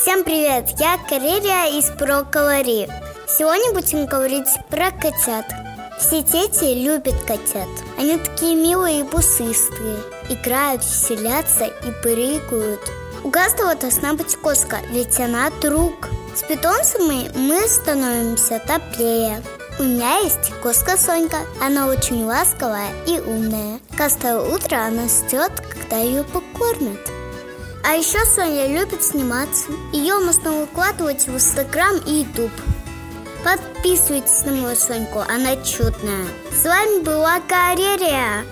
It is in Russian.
Всем привет, я Карелия из Проковари. Сегодня будем говорить про котят. Все дети любят котят. Они такие милые и пушистые. Играют, веселятся и прыгают. У каждого должна быть кошка, ведь она друг. С питомцами мы становимся топлее. У меня есть кошка Сонька. Она очень ласковая и умная. Каждое утро она ждет, когда ее покормят. А еще Соня любит сниматься. Ее можно выкладывать в Инстаграм и Ютуб. Подписывайтесь на мою Соньку, она чудная. С вами была Карерия.